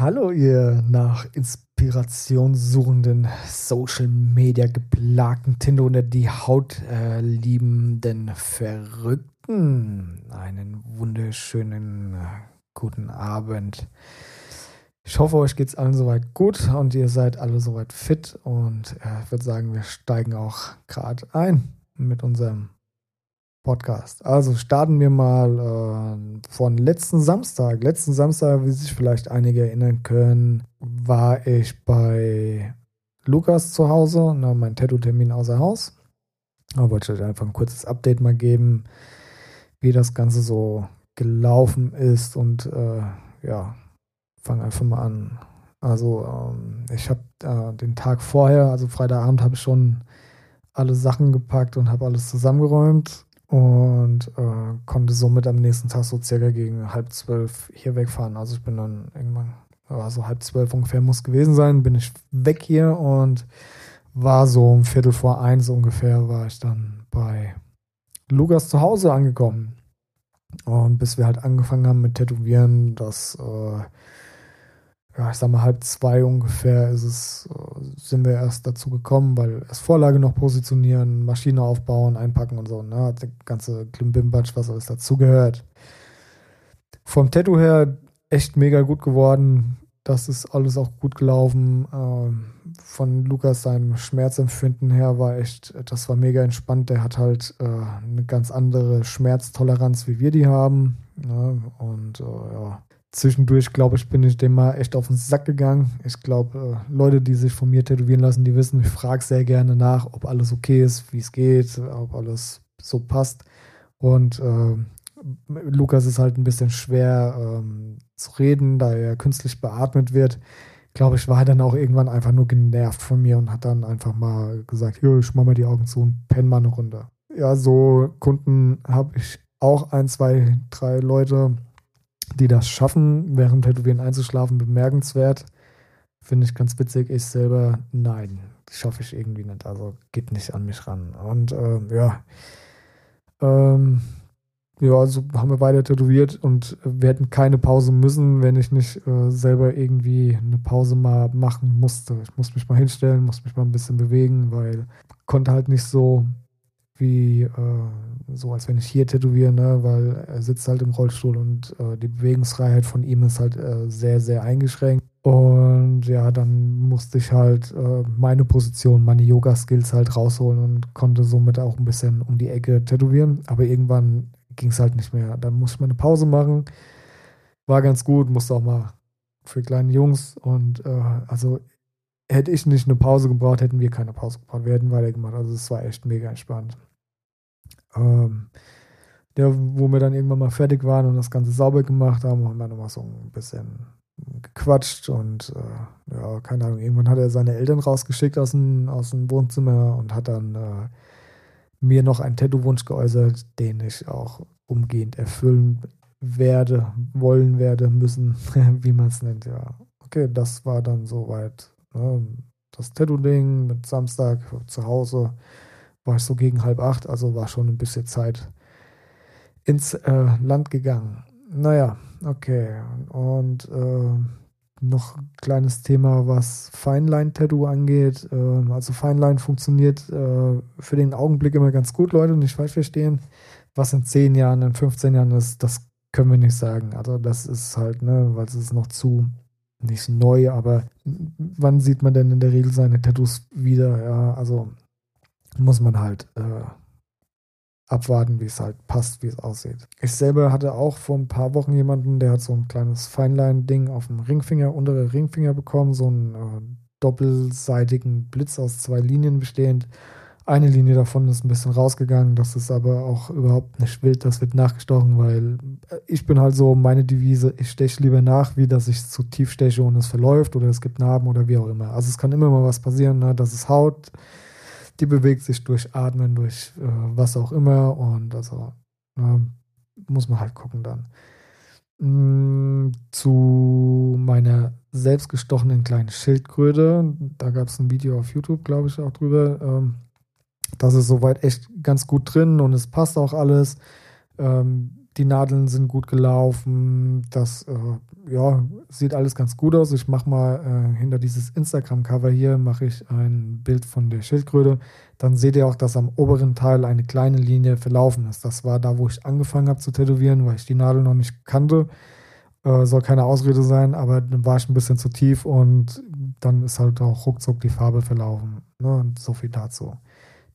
Hallo, ihr nach Inspiration suchenden, Social Media geplagten, Tinder unter die Haut äh, liebenden Verrückten. Einen wunderschönen äh, guten Abend. Ich hoffe, euch geht es allen soweit gut und ihr seid alle soweit fit. Und äh, ich würde sagen, wir steigen auch gerade ein mit unserem Podcast. Also starten wir mal äh, von letzten Samstag. Letzten Samstag, wie sich vielleicht einige erinnern können, war ich bei Lukas zu Hause, na, mein Tattoo-Termin außer Haus. Da wollte ich euch einfach ein kurzes Update mal geben, wie das Ganze so gelaufen ist und äh, ja, fange einfach mal an. Also ähm, ich habe äh, den Tag vorher, also Freitagabend, habe ich schon alle Sachen gepackt und habe alles zusammengeräumt und äh, konnte somit am nächsten Tag so circa gegen halb zwölf hier wegfahren. Also ich bin dann irgendwann, also halb zwölf ungefähr muss gewesen sein, bin ich weg hier und war so um Viertel vor eins ungefähr war ich dann bei Lukas zu Hause angekommen. Und bis wir halt angefangen haben mit Tätowieren, das äh, ja, ich sag mal, halb zwei ungefähr ist es, äh, sind wir erst dazu gekommen, weil erst Vorlage noch positionieren, Maschine aufbauen, einpacken und so, ne? Der ganze Klimbimbatsch, was alles dazugehört. Vom Tattoo her echt mega gut geworden. Das ist alles auch gut gelaufen. Ähm, von Lukas seinem Schmerzempfinden her war echt, das war mega entspannt. Der hat halt äh, eine ganz andere Schmerztoleranz, wie wir die haben. Ne? Und äh, ja, zwischendurch, glaube ich, bin ich dem mal echt auf den Sack gegangen. Ich glaube, äh, Leute, die sich von mir tätowieren lassen, die wissen, ich frage sehr gerne nach, ob alles okay ist, wie es geht, ob alles so passt. Und äh, Lukas ist halt ein bisschen schwer ähm, zu reden, da er künstlich beatmet wird. Glaube ich, war er dann auch irgendwann einfach nur genervt von mir und hat dann einfach mal gesagt, hier, ich mach mal die Augen zu und penn mal eine Runde. Ja, so Kunden habe ich auch ein, zwei, drei Leute, die das schaffen, während Tätowieren einzuschlafen, bemerkenswert. Finde ich ganz witzig. Ich selber, nein, schaffe ich irgendwie nicht. Also geht nicht an mich ran. Und äh, ja, ähm, ja, also haben wir weiter tätowiert und wir hätten keine Pause müssen, wenn ich nicht äh, selber irgendwie eine Pause mal machen musste. Ich musste mich mal hinstellen, musste mich mal ein bisschen bewegen, weil konnte halt nicht so wie äh, so, als wenn ich hier tätowiere, ne? weil er sitzt halt im Rollstuhl und äh, die Bewegungsfreiheit von ihm ist halt äh, sehr, sehr eingeschränkt. Und ja, dann musste ich halt äh, meine Position, meine Yoga-Skills halt rausholen und konnte somit auch ein bisschen um die Ecke tätowieren. Aber irgendwann ging es halt nicht mehr. Dann musste ich mal eine Pause machen. War ganz gut, musste auch mal für kleine Jungs. Und äh, also hätte ich nicht eine Pause gebraucht, hätten wir keine Pause gebraucht. Wir hätten weitergemacht. Also es war echt mega entspannt. Ähm, ja, wo wir dann irgendwann mal fertig waren und das Ganze sauber gemacht haben, haben wir nochmal so ein bisschen gequatscht und äh, ja, keine Ahnung, irgendwann hat er seine Eltern rausgeschickt aus dem, aus dem Wohnzimmer und hat dann äh, mir noch einen Tattoo-Wunsch geäußert, den ich auch umgehend erfüllen werde, wollen werde, müssen, wie man es nennt, ja. Okay, das war dann soweit ne, das Tattoo-Ding mit Samstag zu Hause war ich so gegen halb acht, also war schon ein bisschen Zeit ins äh, Land gegangen. Naja, okay. Und äh, noch ein kleines Thema, was Feinline-Tattoo angeht. Äh, also Feinline funktioniert für den Augenblick immer ganz gut, Leute, nicht falsch verstehen. Was in 10 Jahren, in 15 Jahren ist, das können wir nicht sagen. Also das ist halt, ne, weil es ist noch zu nicht neu, aber wann sieht man denn in der Regel seine Tattoos wieder? Ja, also muss man halt äh, abwarten, wie es halt passt, wie es aussieht. Ich selber hatte auch vor ein paar Wochen jemanden, der hat so ein kleines Feinline-Ding auf dem Ringfinger, untere Ringfinger bekommen, so einen äh, doppelseitigen Blitz aus zwei Linien bestehend. Eine Linie davon ist ein bisschen rausgegangen, das ist aber auch überhaupt nicht wild, das wird nachgestochen, weil äh, ich bin halt so, meine Devise, ich steche lieber nach, wie dass ich zu tief steche und es verläuft oder es gibt Narben oder wie auch immer. Also es kann immer mal was passieren, ne? das ist Haut, die bewegt sich durch Atmen, durch äh, was auch immer und also ne, muss man halt gucken dann. Mm, zu meiner selbstgestochenen kleinen Schildkröte, da gab es ein Video auf YouTube, glaube ich, auch drüber. Ähm, das ist soweit echt ganz gut drin und es passt auch alles. Ähm, die Nadeln sind gut gelaufen. Das äh, ja, sieht alles ganz gut aus. Ich mache mal äh, hinter dieses Instagram-Cover hier mache ich ein Bild von der Schildkröte. Dann seht ihr auch, dass am oberen Teil eine kleine Linie verlaufen ist. Das war da, wo ich angefangen habe zu tätowieren, weil ich die Nadel noch nicht kannte. Äh, soll keine Ausrede sein, aber dann war ich ein bisschen zu tief und dann ist halt auch ruckzuck die Farbe verlaufen. Ne? Und so viel dazu.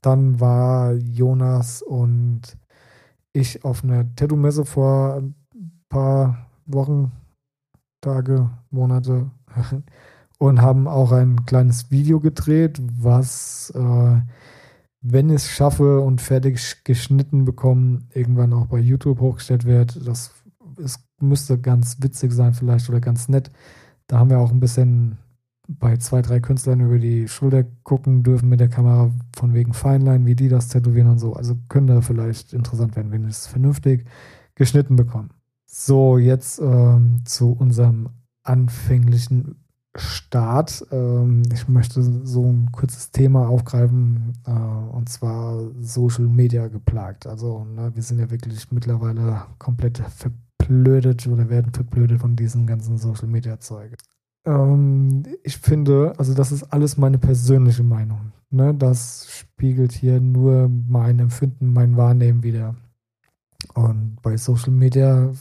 Dann war Jonas und ich auf einer Tattoo-Messe vor ein paar Wochen, Tage, Monate und haben auch ein kleines Video gedreht, was, äh, wenn ich es schaffe und fertig geschnitten bekommen, irgendwann auch bei YouTube hochgestellt wird. Das ist, müsste ganz witzig sein vielleicht oder ganz nett. Da haben wir auch ein bisschen bei zwei, drei Künstlern über die Schulter gucken dürfen mit der Kamera, von wegen Feinline, wie die das tätowieren und so. Also könnte vielleicht interessant werden, wenn wir es vernünftig geschnitten bekommen. So, jetzt ähm, zu unserem anfänglichen Start. Ähm, ich möchte so ein kurzes Thema aufgreifen, äh, und zwar Social Media geplagt. Also, ne, wir sind ja wirklich mittlerweile komplett verblödet oder werden verblödet von diesem ganzen Social Media Zeug. Ähm, ich finde, also das ist alles meine persönliche Meinung. Ne? Das spiegelt hier nur mein Empfinden, mein Wahrnehmen wieder. Und bei Social Media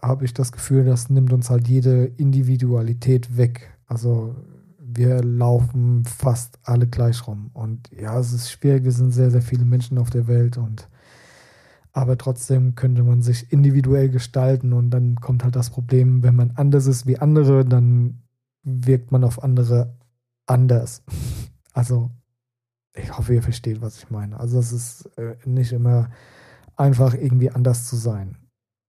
habe ich das Gefühl, das nimmt uns halt jede Individualität weg. Also wir laufen fast alle gleich rum. Und ja, es ist schwierig, es sind sehr, sehr viele Menschen auf der Welt und aber trotzdem könnte man sich individuell gestalten und dann kommt halt das Problem, wenn man anders ist wie andere, dann wirkt man auf andere anders. Also, ich hoffe, ihr versteht, was ich meine. Also, es ist äh, nicht immer einfach irgendwie anders zu sein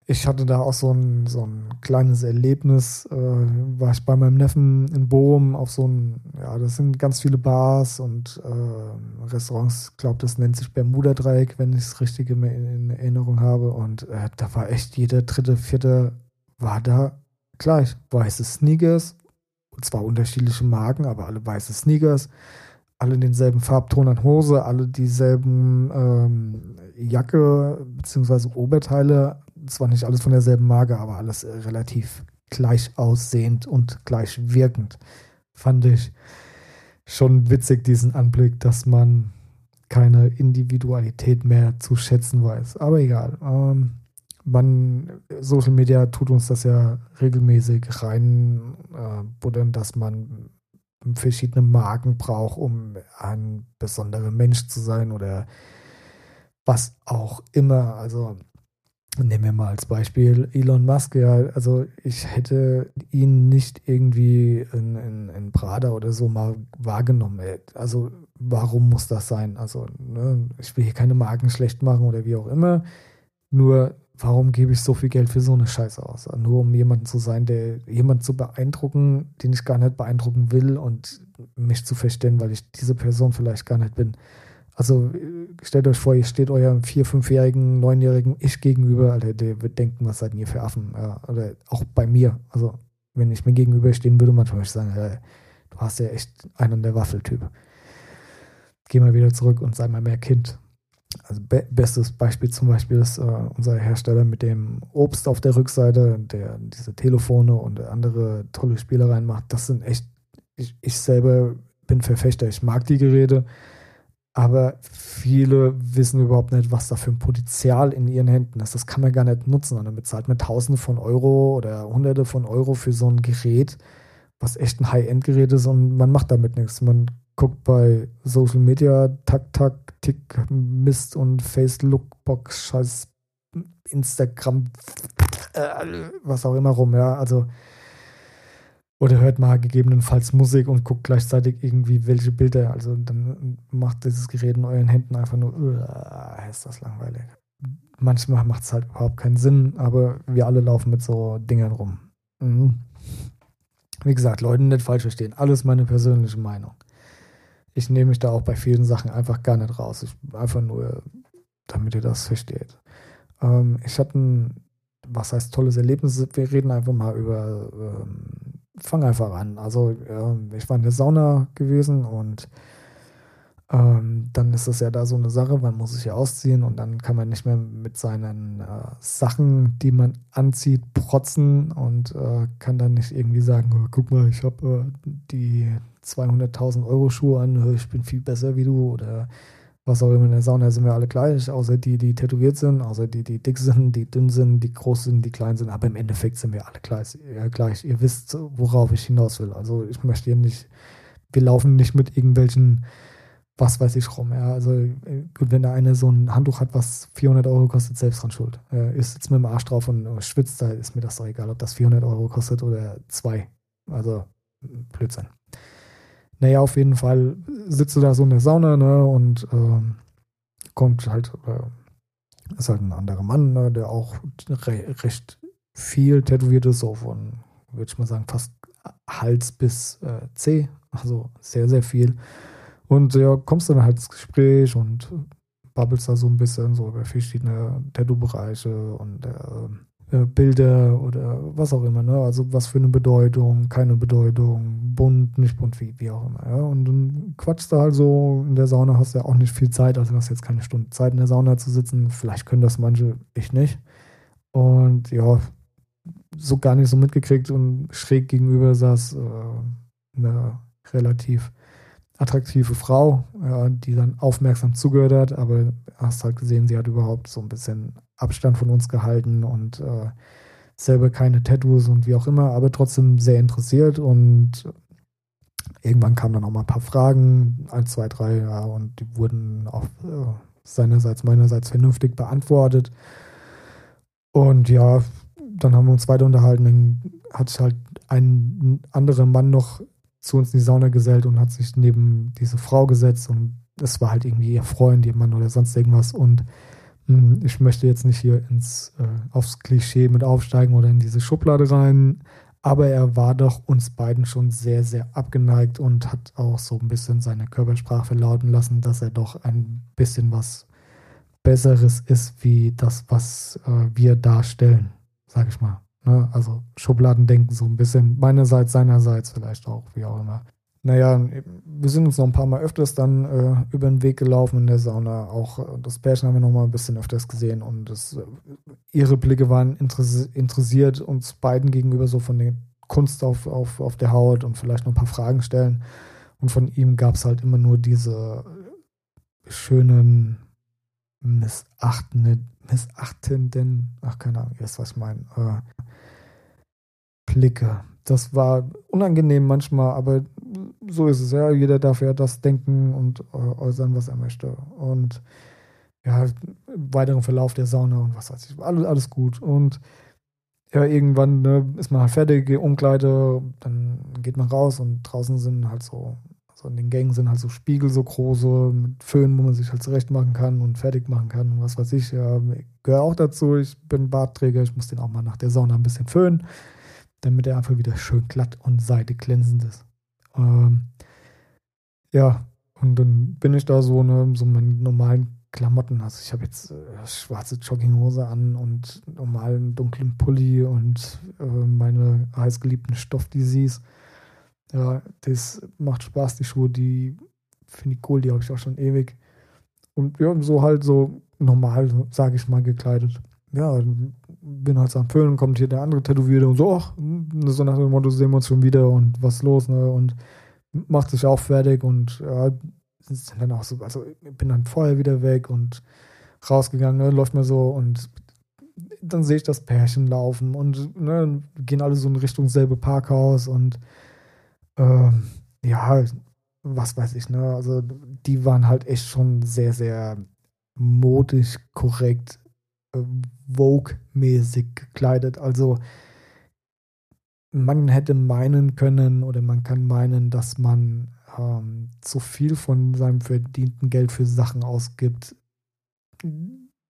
ich hatte da auch so ein, so ein kleines Erlebnis. Äh, war ich bei meinem Neffen in Bochum auf so ein, ja, das sind ganz viele Bars und äh, Restaurants. Ich glaube, das nennt sich Bermuda-Dreieck, wenn ich es richtig in, in, Erinnerung habe. Und äh, da war echt jeder dritte, vierte war da gleich. Weiße Sneakers, zwar unterschiedliche Marken, aber alle weiße Sneakers. Alle denselben Farbton an Hose, alle dieselben ähm, Jacke bzw. Oberteile zwar nicht alles von derselben Marke, aber alles äh, relativ gleich aussehend und gleich wirkend. Fand ich schon witzig, diesen Anblick, dass man keine Individualität mehr zu schätzen weiß. Aber egal. Ähm, man, Social Media tut uns das ja regelmäßig rein, äh, buddern, dass man verschiedene Marken braucht, um ein besonderer Mensch zu sein oder was auch immer. Also Nehmen wir mal als Beispiel Elon Musk, ja, also ich hätte ihn nicht irgendwie in, in, in Prada oder so mal wahrgenommen. Also warum muss das sein? Also ne, ich will hier keine Marken schlecht machen oder wie auch immer. Nur warum gebe ich so viel Geld für so eine Scheiße aus? Nur um jemanden zu sein, der jemanden zu beeindrucken, den ich gar nicht beeindrucken will und mich zu verstehen, weil ich diese Person vielleicht gar nicht bin. Also stellt euch vor, ihr steht eurem vier-, fünfjährigen, neunjährigen Ich gegenüber, Alter, der wird denken, was seid ihr für Affen? Ja, oder auch bei mir. Also, wenn ich mir gegenüberstehen würde, manchmal würde ich sagen, ey, du hast ja echt einen der Waffeltyp. Geh mal wieder zurück und sei mal mehr Kind. Also be bestes Beispiel zum Beispiel ist äh, unser Hersteller mit dem Obst auf der Rückseite, der diese Telefone und andere tolle Spielereien macht. Das sind echt, ich, ich selber bin Verfechter, ich mag die Geräte aber viele wissen überhaupt nicht, was da für ein Potenzial in ihren Händen ist. Das kann man gar nicht nutzen. Und dann bezahlt man Tausende von Euro oder Hunderte von Euro für so ein Gerät, was echt ein High-End-Gerät ist und man macht damit nichts. Man guckt bei Social Media, Tak, Tak, Tick, Mist und Face-Lookbox, Scheiß Instagram, äh, was auch immer rum, ja. Also oder hört mal gegebenenfalls Musik und guckt gleichzeitig irgendwie welche Bilder. Also dann macht dieses Gerät in euren Händen einfach nur, uh, ist das langweilig. Manchmal macht es halt überhaupt keinen Sinn, aber wir alle laufen mit so Dingern rum. Mhm. Wie gesagt, Leute nicht falsch verstehen. Alles meine persönliche Meinung. Ich nehme mich da auch bei vielen Sachen einfach gar nicht raus. Ich, einfach nur, damit ihr das versteht. Ähm, ich hatte ein, was heißt tolles Erlebnis. Wir reden einfach mal über ähm, fang einfach an. Also äh, ich war in der Sauna gewesen und ähm, dann ist das ja da so eine Sache, man muss sich ja ausziehen und dann kann man nicht mehr mit seinen äh, Sachen, die man anzieht, protzen und äh, kann dann nicht irgendwie sagen, oh, guck mal, ich habe äh, die 200.000 Euro Schuhe an, ich bin viel besser wie du oder was auch immer in der Sauna sind wir alle gleich, außer die, die tätowiert sind, außer die, die dick sind, die dünn sind, die groß sind, die klein sind. Aber im Endeffekt sind wir alle gleich. Ja, gleich. Ihr wisst, worauf ich hinaus will. Also ich möchte hier nicht, wir laufen nicht mit irgendwelchen, was weiß ich rum. Ja, also gut, wenn der eine so ein Handtuch hat, was 400 Euro kostet, selbst dran schuld. Ist jetzt mit dem Arsch drauf und schwitzt, da ist mir das doch egal, ob das 400 Euro kostet oder zwei. Also Blödsinn. Naja, auf jeden Fall sitzt du da so in der Sauna, ne, und ähm, kommt halt, äh, ist halt ein anderer Mann, ne, der auch re recht viel tätowiert ist, so von, würde ich mal sagen, fast Hals bis äh, C, also sehr, sehr viel. Und ja, kommst du dann halt ins Gespräch und babbelst da so ein bisschen so über verschiedene Tattoo-Bereiche und äh, äh, Bilder oder was auch immer, ne? Also was für eine Bedeutung, keine Bedeutung, bunt, nicht bunt, wie, wie auch immer, ja. Und dann quatschst du halt so, in der Sauna hast du ja auch nicht viel Zeit, also hast jetzt keine Stunde Zeit in der Sauna zu sitzen. Vielleicht können das manche, ich nicht. Und ja, so gar nicht so mitgekriegt und schräg gegenüber saß äh, eine relativ attraktive Frau, ja, die dann aufmerksam zugehört hat, aber hast halt gesehen, sie hat überhaupt so ein bisschen Abstand von uns gehalten und äh, selber keine Tattoos und wie auch immer, aber trotzdem sehr interessiert und irgendwann kamen dann auch mal ein paar Fragen, eins, zwei, drei, ja, und die wurden auch äh, seinerseits, meinerseits vernünftig beantwortet. Und ja, dann haben wir uns weiter unterhalten. Dann hat sich halt ein anderer Mann noch zu uns in die Sauna gesellt und hat sich neben diese Frau gesetzt und es war halt irgendwie ihr Freund, Mann oder sonst irgendwas und hm, ich möchte jetzt nicht hier ins, äh, aufs Klischee mit aufsteigen oder in diese Schublade rein, aber er war doch uns beiden schon sehr, sehr abgeneigt und hat auch so ein bisschen seine Körpersprache verlauten lassen, dass er doch ein bisschen was Besseres ist, wie das, was äh, wir darstellen, sag ich mal. Ne? Also Schubladendenken so ein bisschen, meinerseits, seinerseits vielleicht auch, wie auch immer. Naja, wir sind uns noch ein paar Mal öfters dann äh, über den Weg gelaufen in der Sauna. Auch äh, das Pärchen haben wir noch mal ein bisschen öfters gesehen und das, äh, ihre Blicke waren interessiert uns beiden gegenüber so von der Kunst auf, auf, auf der Haut und vielleicht noch ein paar Fragen stellen. Und von ihm gab es halt immer nur diese schönen, missachtenden, missachtenden, ach keine Ahnung, ihr wisst, was ich meine, äh, Blicke. Das war unangenehm manchmal, aber so ist es ja. Jeder darf ja das denken und äh, äußern, was er möchte. Und ja, weiteren Verlauf der Sauna und was weiß ich. Alles, alles gut. Und ja, irgendwann ne, ist man halt fertig, Umkleide, dann geht man raus und draußen sind halt so, also in den Gängen sind halt so Spiegel so große mit Föhn, wo man sich halt zurecht machen kann und fertig machen kann und was weiß ich. Ja, gehöre auch dazu. Ich bin Bartträger, ich muss den auch mal nach der Sauna ein bisschen föhnen, damit er einfach wieder schön glatt und seitig glänzend ist. Ähm, ja, und dann bin ich da so, ne, so meine normalen Klamotten. Also ich habe jetzt äh, schwarze Jogginghose an und normalen dunklen Pulli und äh, meine heißgeliebten Stoff-DCs. Ja, das macht Spaß, die Schuhe, die finde ich cool, die habe ich auch schon ewig. Und ja, so halt so normal, sage ich mal, gekleidet. Ja, bin halt am Füllen, kommt hier der andere Tätowierte und so, ach, so nach dem Motto, sehen wir uns schon wieder und was los, ne? Und macht sich auch fertig und ja, sind dann auch so, also bin dann vorher wieder weg und rausgegangen, ne, läuft mir so und dann sehe ich das Pärchen laufen und ne, gehen alle so in Richtung selbe Parkhaus und ähm, ja, was weiß ich, ne, also die waren halt echt schon sehr, sehr modisch korrekt Vogue-mäßig gekleidet. Also man hätte meinen können oder man kann meinen, dass man ähm, zu viel von seinem verdienten Geld für Sachen ausgibt,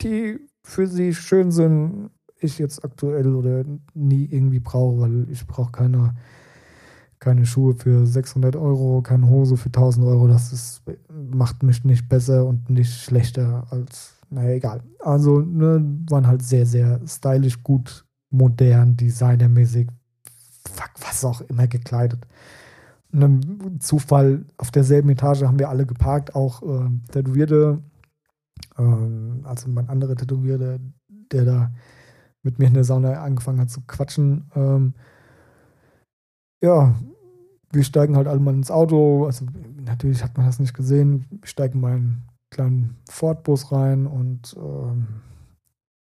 die für sie schön sind, ich jetzt aktuell oder nie irgendwie brauche, weil ich brauche keine, keine Schuhe für 600 Euro, keine Hose für 1000 Euro. Das ist, macht mich nicht besser und nicht schlechter als naja, egal. Also ne, waren halt sehr, sehr stylisch, gut, modern, designermäßig, fuck, was auch immer gekleidet. einem Zufall auf derselben Etage haben wir alle geparkt, auch äh, Tätowierte, äh, also mein anderer Tätowierter, der da mit mir in der Sauna angefangen hat zu quatschen. Ähm, ja, wir steigen halt alle mal ins Auto. Also natürlich hat man das nicht gesehen. Wir steigen mal in kleinen Ford-Bus rein und ähm,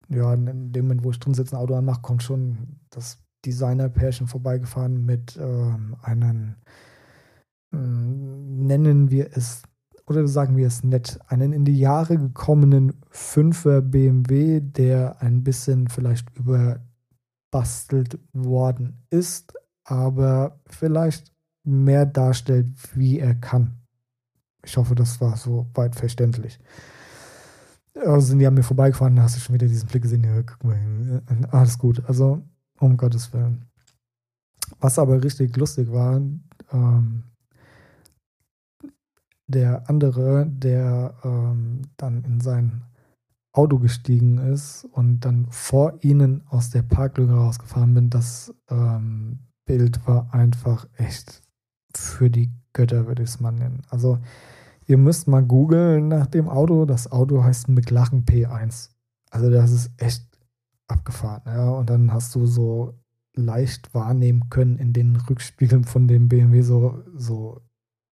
ja, in dem Moment, wo ich drin sitze, ein Auto anmache, kommt schon das Designer-Pärchen vorbeigefahren mit ähm, einem, äh, nennen wir es, oder sagen wir es nett, einen in die Jahre gekommenen 5er BMW, der ein bisschen vielleicht überbastelt worden ist, aber vielleicht mehr darstellt, wie er kann. Ich hoffe, das war so weit verständlich. Also sind die an mir vorbeigefahren, da hast du schon wieder diesen Blick gesehen. Ja, guck mal, äh, alles gut. Also, um Gottes Willen. Was aber richtig lustig war, ähm, der andere, der ähm, dann in sein Auto gestiegen ist und dann vor ihnen aus der Parklücke rausgefahren bin, das ähm, Bild war einfach echt für die Götter, würde ich es mal nennen. Also ihr müsst mal googeln nach dem Auto. Das Auto heißt McLaren P1. Also das ist echt abgefahren. Ja? Und dann hast du so leicht wahrnehmen können in den Rückspiegeln von dem BMW so, so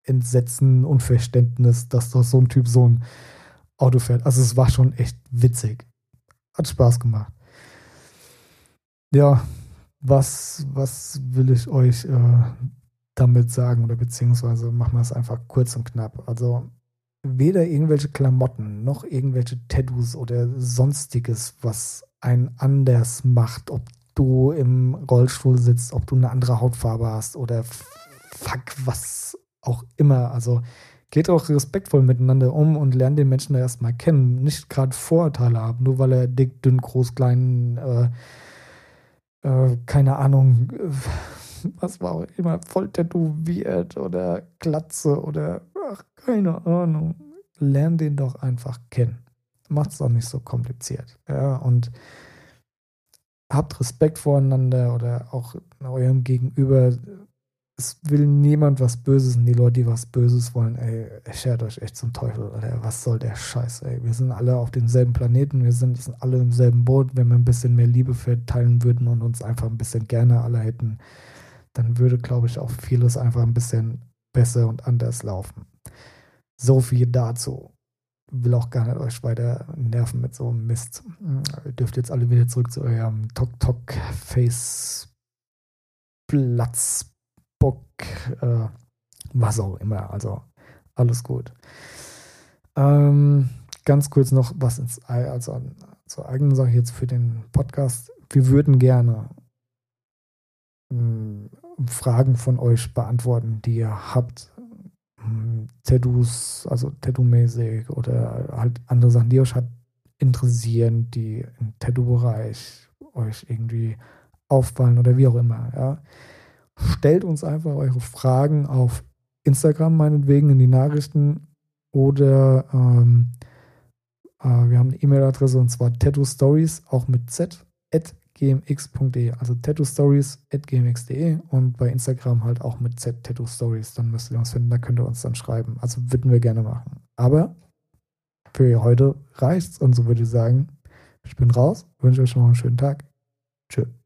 Entsetzen, Unverständnis, dass doch so ein Typ so ein Auto fährt. Also es war schon echt witzig. Hat Spaß gemacht. Ja, was, was will ich euch äh, damit sagen oder beziehungsweise machen wir es einfach kurz und knapp. Also weder irgendwelche Klamotten noch irgendwelche Tattoos oder sonstiges, was einen anders macht, ob du im Rollstuhl sitzt, ob du eine andere Hautfarbe hast oder fuck, was auch immer. Also geht auch respektvoll miteinander um und lernt den Menschen erstmal kennen. Nicht gerade Vorurteile haben, nur weil er dick, dünn, groß, klein, äh, äh, keine Ahnung, äh, was war auch immer, voll tätowiert oder Glatze oder ach, keine Ahnung. Lern den doch einfach kennen. Macht es doch nicht so kompliziert. Ja, und habt Respekt voreinander oder auch eurem Gegenüber. Es will niemand was Böses und die Leute, die was Böses wollen, ey, schert euch echt zum Teufel, oder was soll der Scheiß, ey. Wir sind alle auf demselben Planeten, wir sind, sind alle im selben Boot. Wenn wir ein bisschen mehr Liebe verteilen würden und uns einfach ein bisschen gerne alle hätten, dann würde, glaube ich, auch vieles einfach ein bisschen besser und anders laufen. So viel dazu. Will auch gar nicht euch weiter nerven mit so einem Mist. Ihr dürft jetzt alle wieder zurück zu eurem Tok-Tok-Face Platzbock, äh, was auch immer. Also alles gut. Ähm, ganz kurz noch was ins also zur eigenen Sache jetzt für den Podcast. Wir würden gerne Fragen von euch beantworten, die ihr habt. Tattoos, also Tattoo-mäßig oder halt andere Sachen, die euch halt interessieren, die im Tattoo-Bereich euch irgendwie auffallen oder wie auch immer. Ja. Stellt uns einfach eure Fragen auf Instagram meinetwegen in die Nachrichten oder ähm, äh, wir haben eine E-Mail-Adresse und zwar Tattoo Stories, auch mit Z, at gmx.de, also tattoo stories at gmx.de und bei Instagram halt auch mit Z Tattoo Stories, dann müsst ihr uns finden, da könnt ihr uns dann schreiben. Also würden wir gerne machen. Aber für heute reicht's und so würde ich sagen, ich bin raus, wünsche euch mal einen schönen Tag. Tschüss.